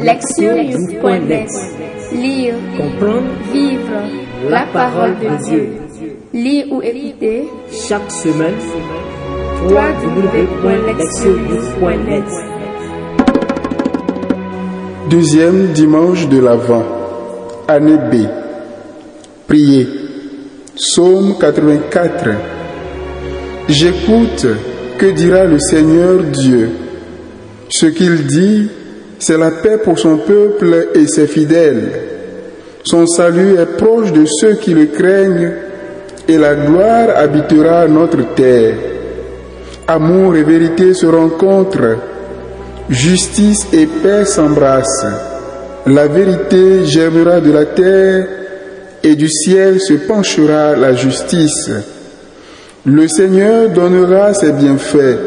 Lectionnews.net Lire, Comprendre. Vivre. La parole de Dieu. Lire ou écouter. Chaque semaine. Deuxième dimanche de l'Avent, année B. Priez. Psaume 84. J'écoute, que dira le Seigneur Dieu? Ce qu'il dit, c'est la paix pour son peuple et ses fidèles. Son salut est proche de ceux qui le craignent et la gloire habitera notre terre. Amour et vérité se rencontrent, justice et paix s'embrassent. La vérité germera de la terre et du ciel se penchera la justice. Le Seigneur donnera ses bienfaits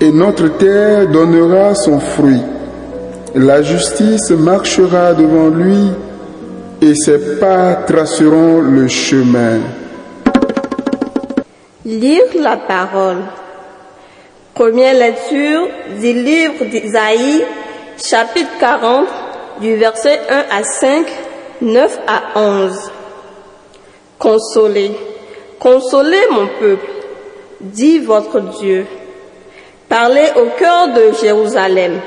et notre terre donnera son fruit. La justice marchera devant lui et ses pas traceront le chemin. Lire la parole. Première lecture du livre d'Isaïe, chapitre 40, du verset 1 à 5, 9 à 11. Consolez, consolez mon peuple, dit votre Dieu. Parlez au cœur de Jérusalem.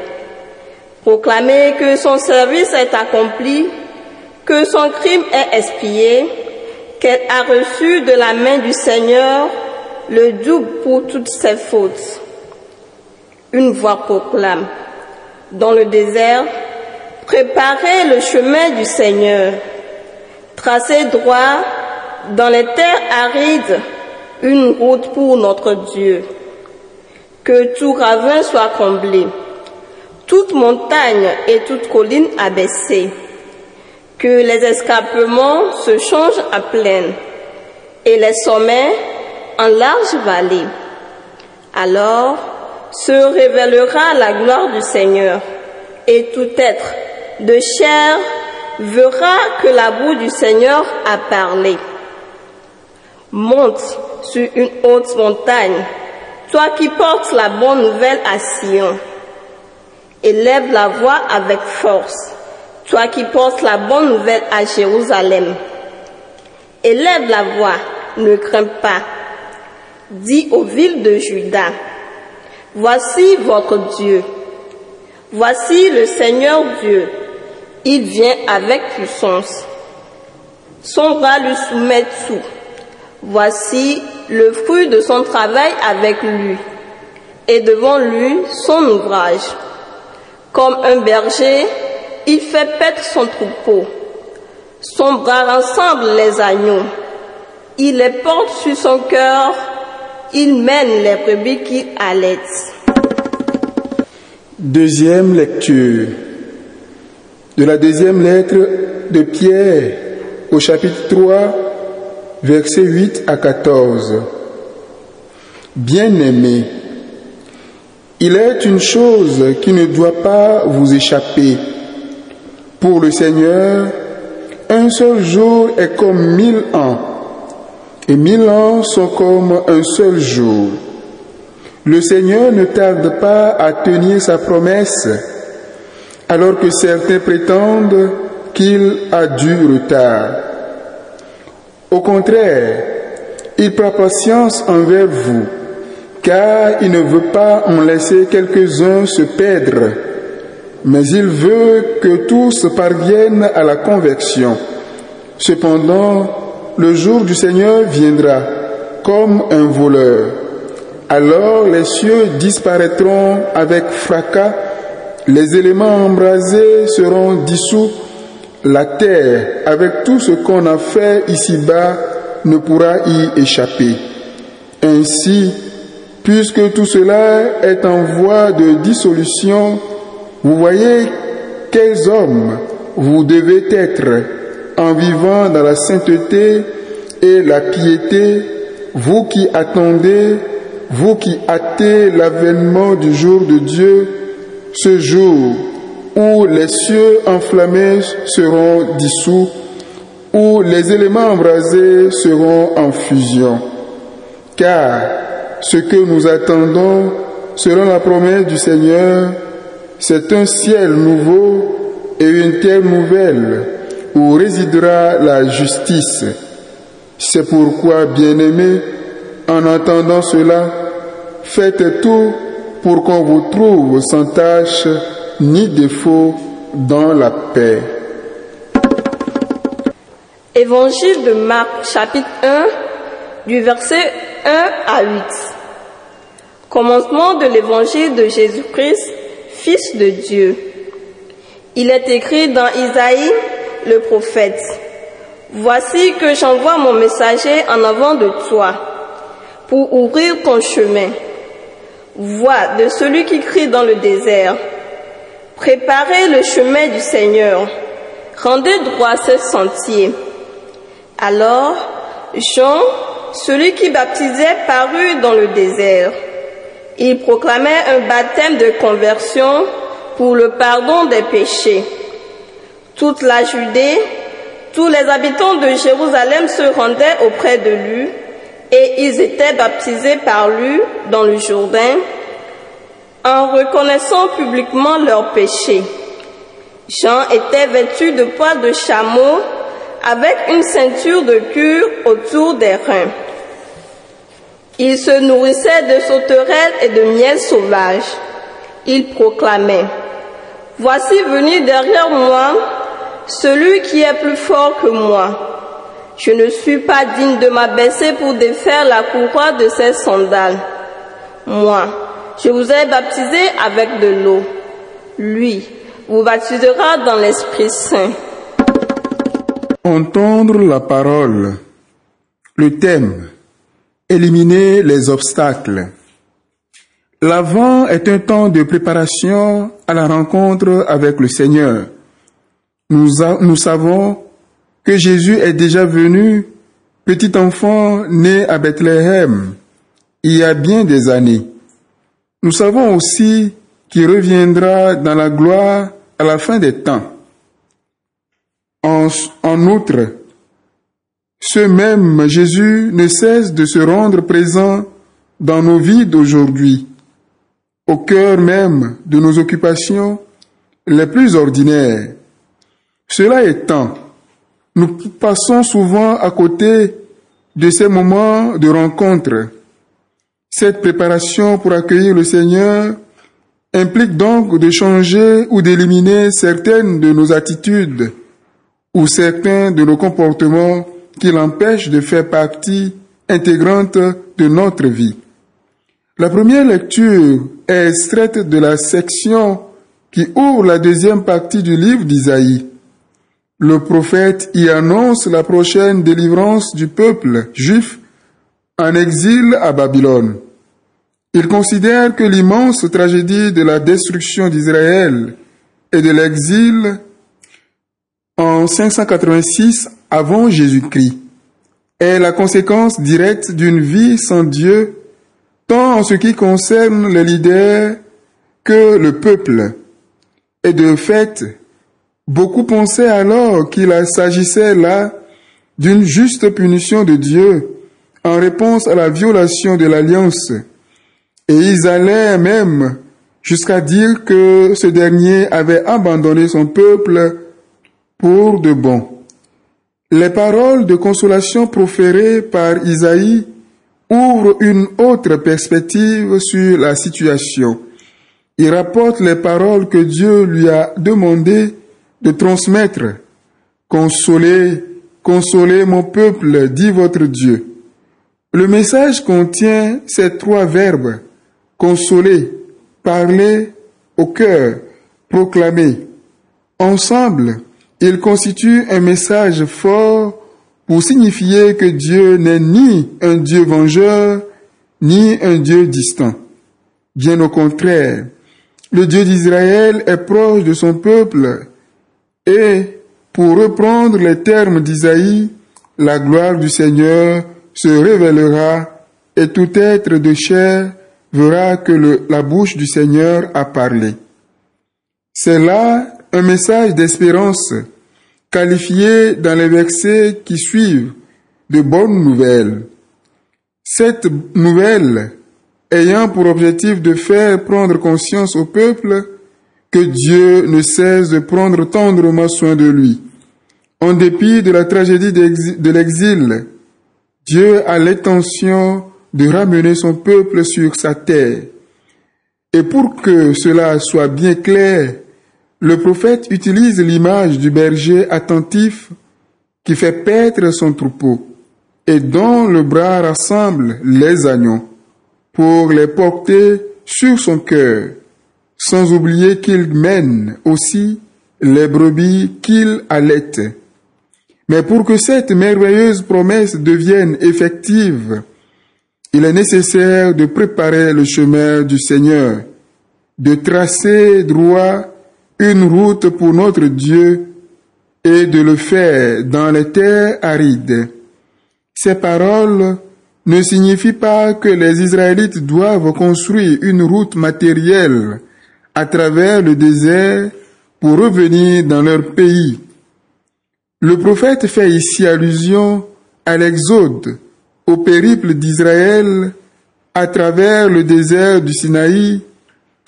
Proclamez que son service est accompli, que son crime est expié, qu'elle a reçu de la main du Seigneur le double pour toutes ses fautes. Une voix proclame, dans le désert, préparez le chemin du Seigneur, tracez droit dans les terres arides une route pour notre Dieu. Que tout ravin soit comblé, toute montagne et toute colline abaissée, que les escarpements se changent à plaine et les sommets en large vallée. Alors se révélera la gloire du Seigneur et tout être de chair verra que la boue du Seigneur a parlé. Monte sur une haute montagne, toi qui portes la bonne nouvelle à Sion. Élève la voix avec force, toi qui portes la bonne nouvelle à Jérusalem. Élève la voix, ne crains pas. Dis aux villes de Juda, voici votre Dieu. Voici le Seigneur Dieu. Il vient avec puissance. Son bras lui soumet tout. Voici le fruit de son travail avec lui, et devant lui son ouvrage. Comme un berger, il fait paître son troupeau. Son bras rassemble les agneaux. Il les porte sur son cœur. Il mène les brebis qu'il allait. Deuxième lecture de la deuxième lettre de Pierre au chapitre 3, versets 8 à 14. Bien-aimés, il est une chose qui ne doit pas vous échapper. Pour le Seigneur, un seul jour est comme mille ans, et mille ans sont comme un seul jour. Le Seigneur ne tarde pas à tenir sa promesse, alors que certains prétendent qu'il a du retard. Au contraire, il prend patience envers vous, car il ne veut pas en laisser quelques-uns se perdre, mais il veut que tous parviennent à la conversion. Cependant, le jour du Seigneur viendra comme un voleur. Alors les cieux disparaîtront avec fracas, les éléments embrasés seront dissous, la terre, avec tout ce qu'on a fait ici-bas, ne pourra y échapper. Ainsi, puisque tout cela est en voie de dissolution, vous voyez quels hommes vous devez être en vivant dans la sainteté et la piété, vous qui attendez, vous qui hâtez l'avènement du jour de Dieu, ce jour où les cieux enflammés seront dissous, où les éléments embrasés seront en fusion. Car ce que nous attendons, selon la promesse du Seigneur, c'est un ciel nouveau et une terre nouvelle où résidera la justice. C'est pourquoi, bien-aimés, en entendant cela, faites tout pour qu'on vous trouve sans tâche ni défaut dans la paix. Évangile de Marc, chapitre 1, du verset 1 à 8. Commencement de l'évangile de Jésus-Christ, Fils de Dieu. Il est écrit dans Isaïe, le prophète. Voici que j'envoie mon messager en avant de toi pour ouvrir ton chemin. Voix de celui qui crie dans le désert. Préparez le chemin du Seigneur. Rendez droit ce sentier. Alors, Jean, celui qui baptisait, parut dans le désert. Il proclamait un baptême de conversion pour le pardon des péchés. Toute la Judée, tous les habitants de Jérusalem se rendaient auprès de lui et ils étaient baptisés par lui dans le Jourdain en reconnaissant publiquement leurs péchés. Jean était vêtu de poils de chameau avec une ceinture de cuir autour des reins. Il se nourrissait de sauterelles et de miel sauvage. Il proclamait, Voici venu derrière moi celui qui est plus fort que moi. Je ne suis pas digne de m'abaisser pour défaire la courroie de ses sandales. Moi, je vous ai baptisé avec de l'eau. Lui vous baptisera dans l'Esprit Saint. Entendre la parole. Le thème. Éliminer les obstacles. L'avant est un temps de préparation à la rencontre avec le Seigneur. Nous, nous savons que Jésus est déjà venu, petit enfant né à Bethléem, il y a bien des années. Nous savons aussi qu'il reviendra dans la gloire à la fin des temps. En, outre, ce même Jésus ne cesse de se rendre présent dans nos vies d'aujourd'hui, au cœur même de nos occupations les plus ordinaires. Cela étant, nous passons souvent à côté de ces moments de rencontre. Cette préparation pour accueillir le Seigneur implique donc de changer ou d'éliminer certaines de nos attitudes ou certains de nos comportements qui l'empêchent de faire partie intégrante de notre vie. La première lecture est extraite de la section qui ouvre la deuxième partie du livre d'Isaïe. Le prophète y annonce la prochaine délivrance du peuple juif en exil à Babylone. Il considère que l'immense tragédie de la destruction d'Israël et de l'exil en 586 avant Jésus-Christ est la conséquence directe d'une vie sans Dieu, tant en ce qui concerne les leaders que le peuple. Et de fait, beaucoup pensaient alors qu'il s'agissait là d'une juste punition de Dieu en réponse à la violation de l'alliance et ils allaient même jusqu'à dire que ce dernier avait abandonné son peuple pour de bon. Les paroles de consolation proférées par Isaïe ouvrent une autre perspective sur la situation. Il rapporte les paroles que Dieu lui a demandé de transmettre. Consolez, consolez mon peuple, dit votre Dieu. Le message contient ces trois verbes consoler, parler au cœur, proclamer. Ensemble, ils constituent un message fort pour signifier que Dieu n'est ni un Dieu vengeur, ni un Dieu distant. Bien au contraire, le Dieu d'Israël est proche de son peuple et, pour reprendre les termes d'Isaïe, la gloire du Seigneur se révélera et tout être de chair verra que la bouche du Seigneur a parlé. C'est là un message d'espérance qualifié dans les versets qui suivent de bonnes nouvelles. Cette nouvelle ayant pour objectif de faire prendre conscience au peuple que Dieu ne cesse de prendre tendrement soin de lui. En dépit de la tragédie de l'exil, Dieu a l'intention de ramener son peuple sur sa terre. Et pour que cela soit bien clair, le prophète utilise l'image du berger attentif qui fait paître son troupeau et dont le bras rassemble les agneaux pour les porter sur son cœur, sans oublier qu'il mène aussi les brebis qu'il allaite. Mais pour que cette merveilleuse promesse devienne effective, il est nécessaire de préparer le chemin du Seigneur, de tracer droit une route pour notre Dieu et de le faire dans les terres arides. Ces paroles ne signifient pas que les Israélites doivent construire une route matérielle à travers le désert pour revenir dans leur pays. Le prophète fait ici allusion à l'exode, au périple d'Israël à travers le désert du Sinaï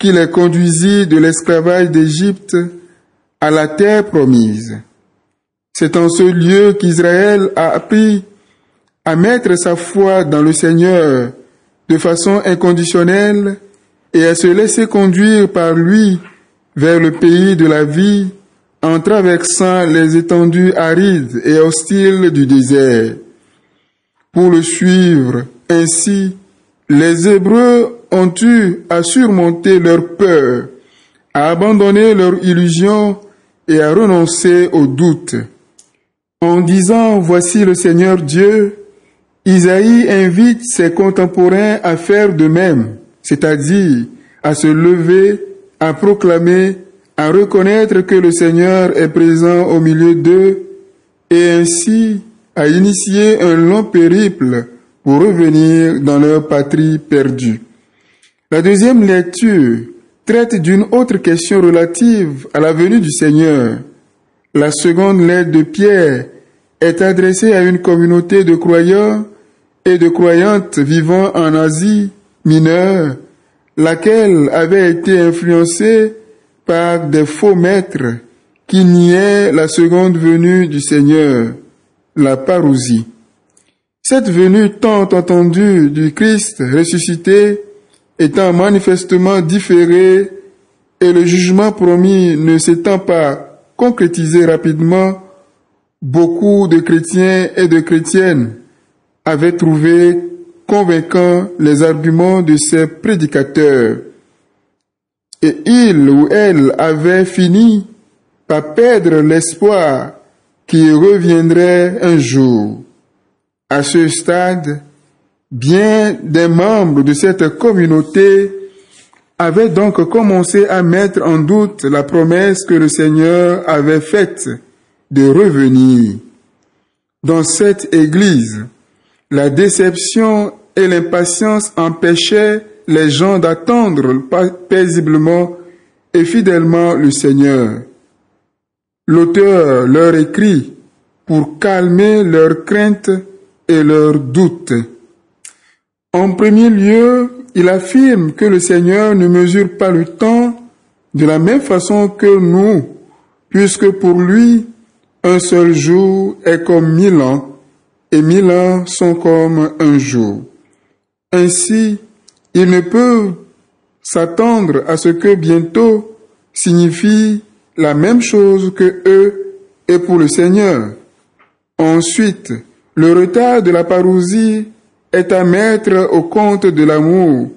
qui les conduisit de l'esclavage d'Égypte à la terre promise. C'est en ce lieu qu'Israël a appris à mettre sa foi dans le Seigneur de façon inconditionnelle et à se laisser conduire par lui vers le pays de la vie en traversant les étendues arides et hostiles du désert. Pour le suivre ainsi, les Hébreux ont eu à surmonter leur peur, à abandonner leur illusion et à renoncer au doute. En disant Voici le Seigneur Dieu, Isaïe invite ses contemporains à faire de même, c'est-à-dire à se lever, à proclamer à reconnaître que le Seigneur est présent au milieu d'eux et ainsi à initier un long périple pour revenir dans leur patrie perdue. La deuxième lecture traite d'une autre question relative à la venue du Seigneur. La seconde lettre de Pierre est adressée à une communauté de croyants et de croyantes vivant en Asie mineure, laquelle avait été influencée par des faux maîtres qui niaient la seconde venue du Seigneur, la parousie. Cette venue tant entendue du Christ ressuscité étant manifestement différée et le jugement promis ne s'étant pas concrétisé rapidement, beaucoup de chrétiens et de chrétiennes avaient trouvé convaincants les arguments de ces prédicateurs et il ou elle avait fini par perdre l'espoir qu'il reviendrait un jour. À ce stade, bien des membres de cette communauté avaient donc commencé à mettre en doute la promesse que le Seigneur avait faite de revenir. Dans cette église, la déception et l'impatience empêchaient les gens d'attendre paisiblement et fidèlement le Seigneur. L'auteur leur écrit pour calmer leurs craintes et leurs doutes. En premier lieu, il affirme que le Seigneur ne mesure pas le temps de la même façon que nous, puisque pour lui, un seul jour est comme mille ans, et mille ans sont comme un jour. Ainsi, il ne peut s'attendre à ce que bientôt signifie la même chose que eux et pour le Seigneur. Ensuite, le retard de la parousie est à mettre au compte de l'amour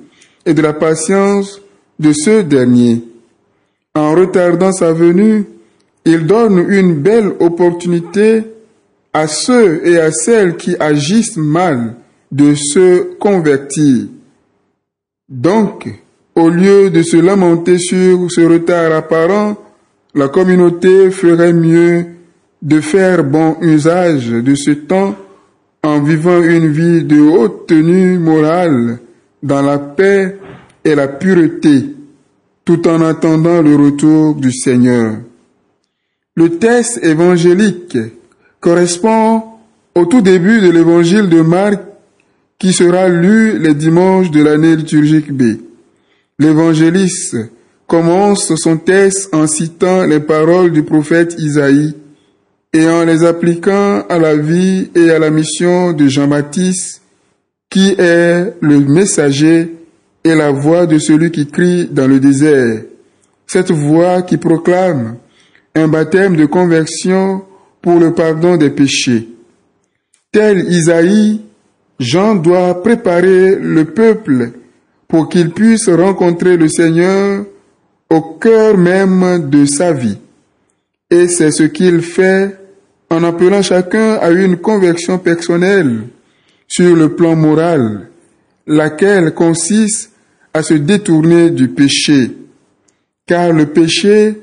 et de la patience de ce dernier. En retardant sa venue, il donne une belle opportunité à ceux et à celles qui agissent mal de se convertir. Donc, au lieu de se lamenter sur ce retard apparent, la communauté ferait mieux de faire bon usage de ce temps en vivant une vie de haute tenue morale dans la paix et la pureté, tout en attendant le retour du Seigneur. Le texte évangélique correspond au tout début de l'évangile de Marc qui sera lu les dimanches de l'année liturgique B. L'évangéliste commence son texte en citant les paroles du prophète Isaïe et en les appliquant à la vie et à la mission de Jean-Baptiste, qui est le messager et la voix de celui qui crie dans le désert. Cette voix qui proclame un baptême de conversion pour le pardon des péchés. Tel Isaïe, Jean doit préparer le peuple pour qu'il puisse rencontrer le Seigneur au cœur même de sa vie. Et c'est ce qu'il fait en appelant chacun à une conversion personnelle sur le plan moral, laquelle consiste à se détourner du péché. Car le péché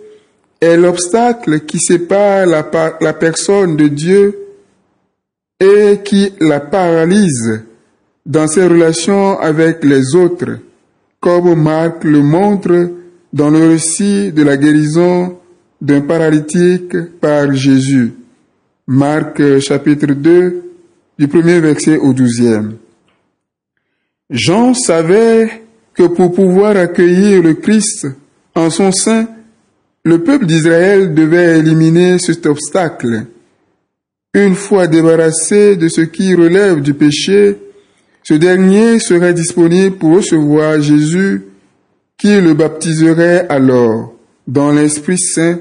est l'obstacle qui sépare la, personne de Dieu et qui la paralyse dans ses relations avec les autres, comme Marc le montre dans le récit de la guérison d'un paralytique par Jésus. Marc chapitre 2, du premier verset au douzième. Jean savait que pour pouvoir accueillir le Christ en son sein, le peuple d'Israël devait éliminer cet obstacle. Une fois débarrassé de ce qui relève du péché, ce dernier serait disponible pour recevoir Jésus qui le baptiserait alors dans l'Esprit Saint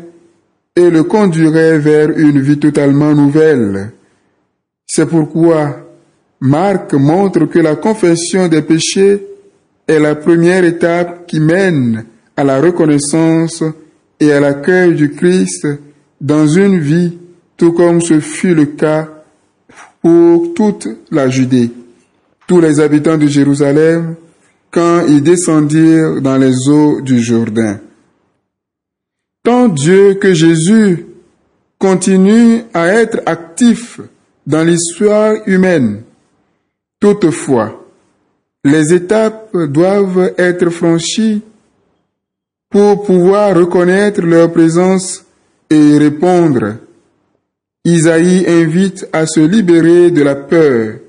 et le conduirait vers une vie totalement nouvelle. C'est pourquoi Marc montre que la confession des péchés est la première étape qui mène à la reconnaissance et à l'accueil du Christ dans une vie, tout comme ce fut le cas pour toute la Judée. Tous les habitants de Jérusalem, quand ils descendirent dans les eaux du Jourdain. Tant Dieu que Jésus continue à être actif dans l'histoire humaine. Toutefois, les étapes doivent être franchies pour pouvoir reconnaître leur présence et répondre. Isaïe invite à se libérer de la peur,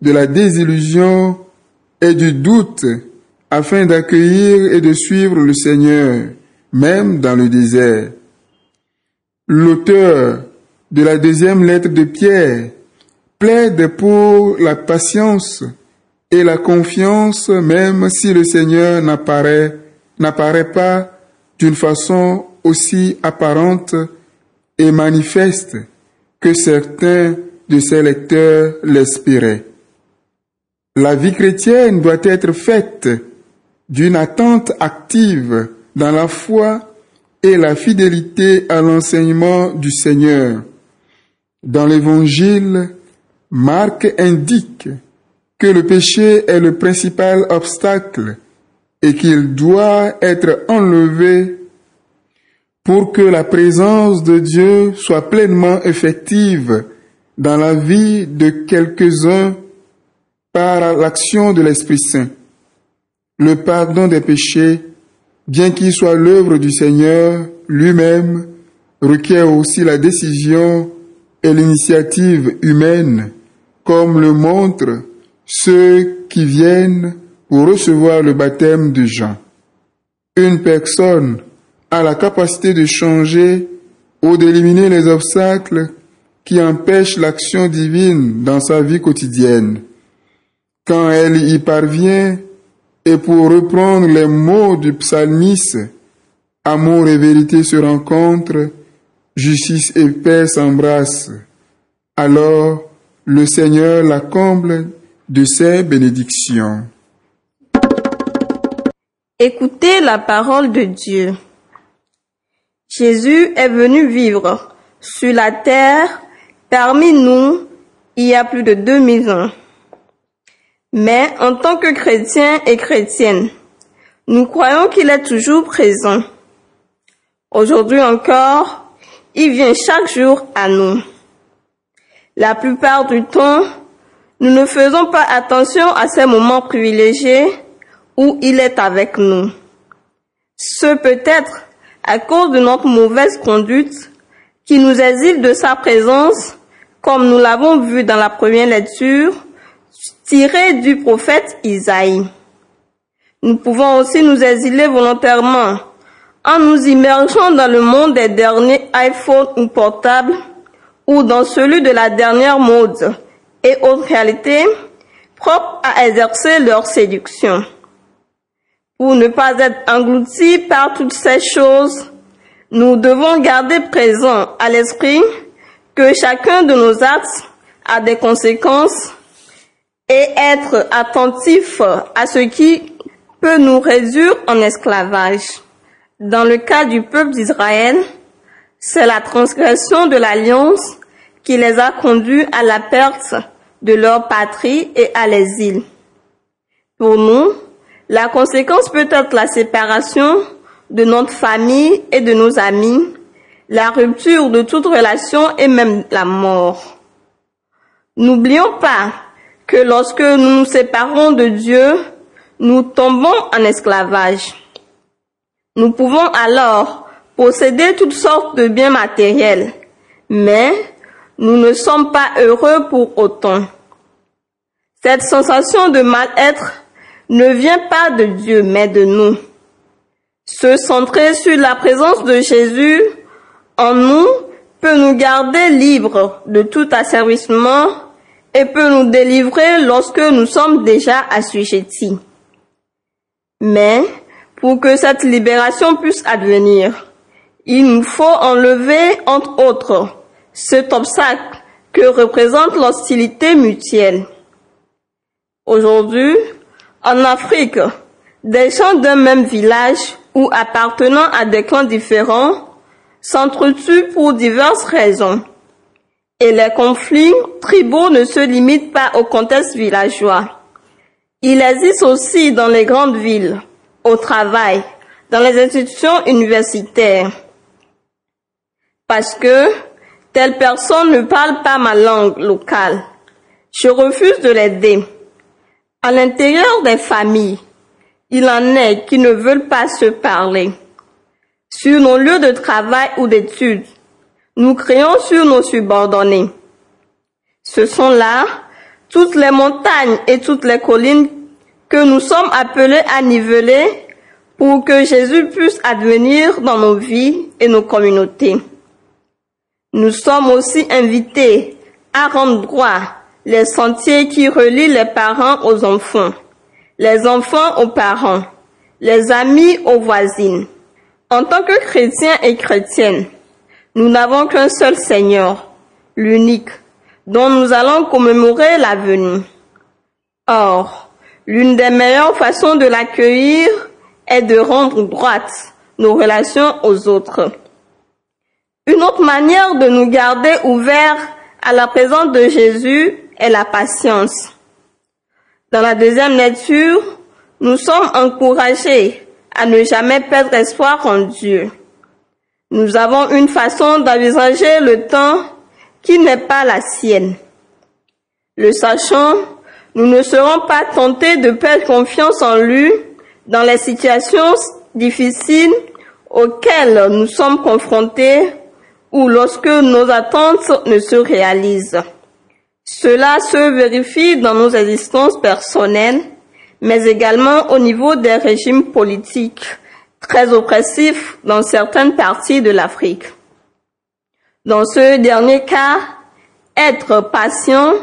de la désillusion et du doute afin d'accueillir et de suivre le Seigneur même dans le désert. L'auteur de la deuxième lettre de Pierre plaide pour la patience et la confiance même si le Seigneur n'apparaît, pas d'une façon aussi apparente et manifeste que certains de ses lecteurs l'espéraient. La vie chrétienne doit être faite d'une attente active dans la foi et la fidélité à l'enseignement du Seigneur. Dans l'Évangile, Marc indique que le péché est le principal obstacle et qu'il doit être enlevé pour que la présence de Dieu soit pleinement effective dans la vie de quelques-uns par l'action de l'Esprit Saint. Le pardon des péchés bien qu'il soit l'œuvre du Seigneur lui-même, requiert aussi la décision et l'initiative humaine, comme le montrent ceux qui viennent pour recevoir le baptême de Jean. Une personne a la capacité de changer ou d'éliminer les obstacles qui empêchent l'action divine dans sa vie quotidienne. Quand elle y parvient, et pour reprendre les mots du psalmiste, amour et vérité se rencontrent, justice et paix s'embrassent. Alors le Seigneur la comble de ses bénédictions. Écoutez la parole de Dieu. Jésus est venu vivre sur la terre parmi nous il y a plus de 2000 ans. Mais en tant que chrétiens et chrétiennes, nous croyons qu'il est toujours présent. Aujourd'hui encore, il vient chaque jour à nous. La plupart du temps, nous ne faisons pas attention à ces moments privilégiés où il est avec nous. Ce peut être à cause de notre mauvaise conduite qui nous exile de sa présence, comme nous l'avons vu dans la première lecture, tiré du prophète Isaïe. Nous pouvons aussi nous exiler volontairement En nous immergeant dans le monde des derniers iPhones ou portables, ou dans celui de la dernière mode et autres réalités propres à exercer leur séduction. Pour ne pas être engloutis par toutes ces choses, nous devons garder présent à l'esprit que chacun de nos actes a des conséquences et être attentif à ce qui peut nous réduire en esclavage. Dans le cas du peuple d'Israël, c'est la transgression de l'alliance qui les a conduits à la perte de leur patrie et à l'exil. Pour nous, la conséquence peut être la séparation de notre famille et de nos amis, la rupture de toute relation et même la mort. N'oublions pas que lorsque nous nous séparons de Dieu, nous tombons en esclavage. Nous pouvons alors posséder toutes sortes de biens matériels, mais nous ne sommes pas heureux pour autant. Cette sensation de mal-être ne vient pas de Dieu, mais de nous. Se centrer sur la présence de Jésus en nous peut nous garder libres de tout asservissement et peut nous délivrer lorsque nous sommes déjà assujettis. Mais pour que cette libération puisse advenir, il nous faut enlever, entre autres, cet obstacle que représente l'hostilité mutuelle. Aujourd'hui, en Afrique, des gens d'un même village ou appartenant à des clans différents s'entretuent pour diverses raisons. Et les conflits tribaux ne se limitent pas au contexte villageois. Il existe aussi dans les grandes villes, au travail, dans les institutions universitaires. Parce que telle personne ne parle pas ma langue locale. Je refuse de l'aider. À l'intérieur des familles, il en est qui ne veulent pas se parler. Sur nos lieux de travail ou d'études, nous créons sur nos subordonnés. Ce sont là toutes les montagnes et toutes les collines que nous sommes appelés à niveler pour que Jésus puisse advenir dans nos vies et nos communautés. Nous sommes aussi invités à rendre droit les sentiers qui relient les parents aux enfants, les enfants aux parents, les amis aux voisines. En tant que chrétiens et chrétiennes, nous n'avons qu'un seul Seigneur, l'unique, dont nous allons commémorer la venue. Or, l'une des meilleures façons de l'accueillir est de rendre droite nos relations aux autres. Une autre manière de nous garder ouverts à la présence de Jésus est la patience. Dans la deuxième lecture, nous sommes encouragés à ne jamais perdre espoir en Dieu. Nous avons une façon d'envisager le temps qui n'est pas la sienne. Le sachant, nous ne serons pas tentés de perdre confiance en lui dans les situations difficiles auxquelles nous sommes confrontés ou lorsque nos attentes ne se réalisent. Cela se vérifie dans nos existences personnelles, mais également au niveau des régimes politiques très oppressifs dans certaines parties de l'Afrique. Dans ce dernier cas, être patient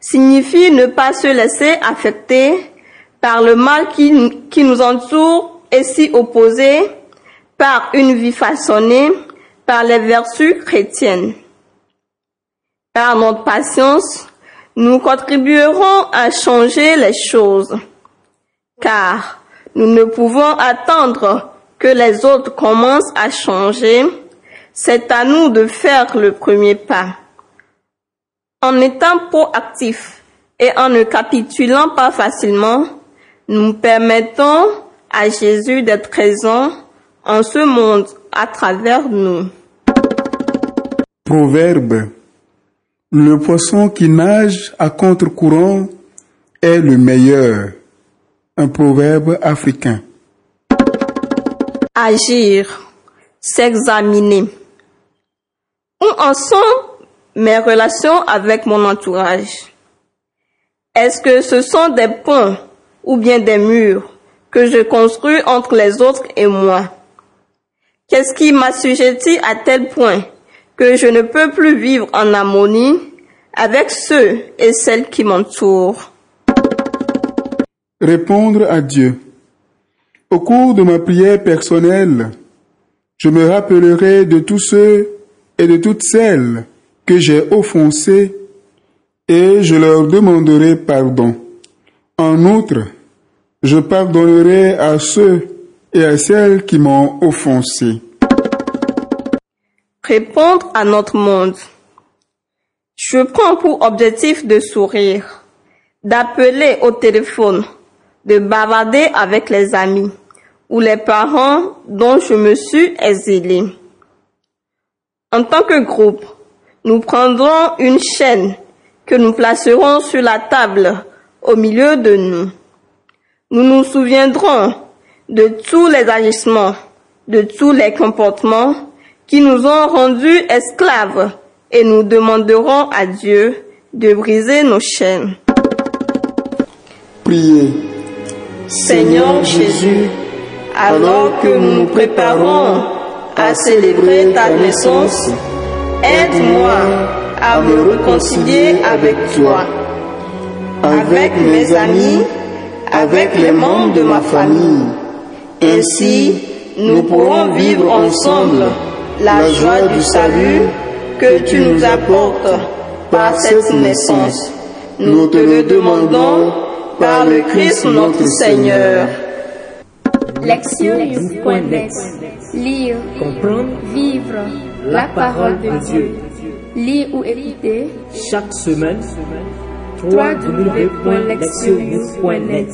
signifie ne pas se laisser affecter par le mal qui, qui nous entoure et s'y opposer par une vie façonnée par les vertus chrétiennes. Par notre patience, nous contribuerons à changer les choses, car nous ne pouvons attendre que les autres commencent à changer. C'est à nous de faire le premier pas. En étant proactifs et en ne capitulant pas facilement, nous permettons à Jésus d'être présent en ce monde à travers nous. Proverbe. Le poisson qui nage à contre-courant est le meilleur. Un proverbe africain. Agir, s'examiner. Où en sont mes relations avec mon entourage? Est-ce que ce sont des ponts ou bien des murs que je construis entre les autres et moi? Qu'est-ce qui m'assujettit à tel point que je ne peux plus vivre en harmonie avec ceux et celles qui m'entourent? Répondre à Dieu. Au cours de ma prière personnelle, je me rappellerai de tous ceux et de toutes celles que j'ai offensés et je leur demanderai pardon. En outre, je pardonnerai à ceux et à celles qui m'ont offensé. Répondre à notre monde. Je prends pour objectif de sourire, d'appeler au téléphone, de bavarder avec les amis ou les parents dont je me suis exilé. En tant que groupe, nous prendrons une chaîne que nous placerons sur la table au milieu de nous. Nous nous souviendrons de tous les agissements, de tous les comportements qui nous ont rendus esclaves et nous demanderons à Dieu de briser nos chaînes. Priez. Seigneur Jésus, alors que nous nous préparons à célébrer ta naissance, aide-moi à me réconcilier avec toi, avec mes amis, avec les membres de ma famille. Ainsi, nous pourrons vivre ensemble la joie du salut que tu nous apportes par cette naissance. Nous te le demandons par le Christ notre Seigneur. Lectionnews.net Lire, Comprendre. Vivre. La parole de Dieu. Lire ou écouter. Chaque semaine. Www.lectionnews.net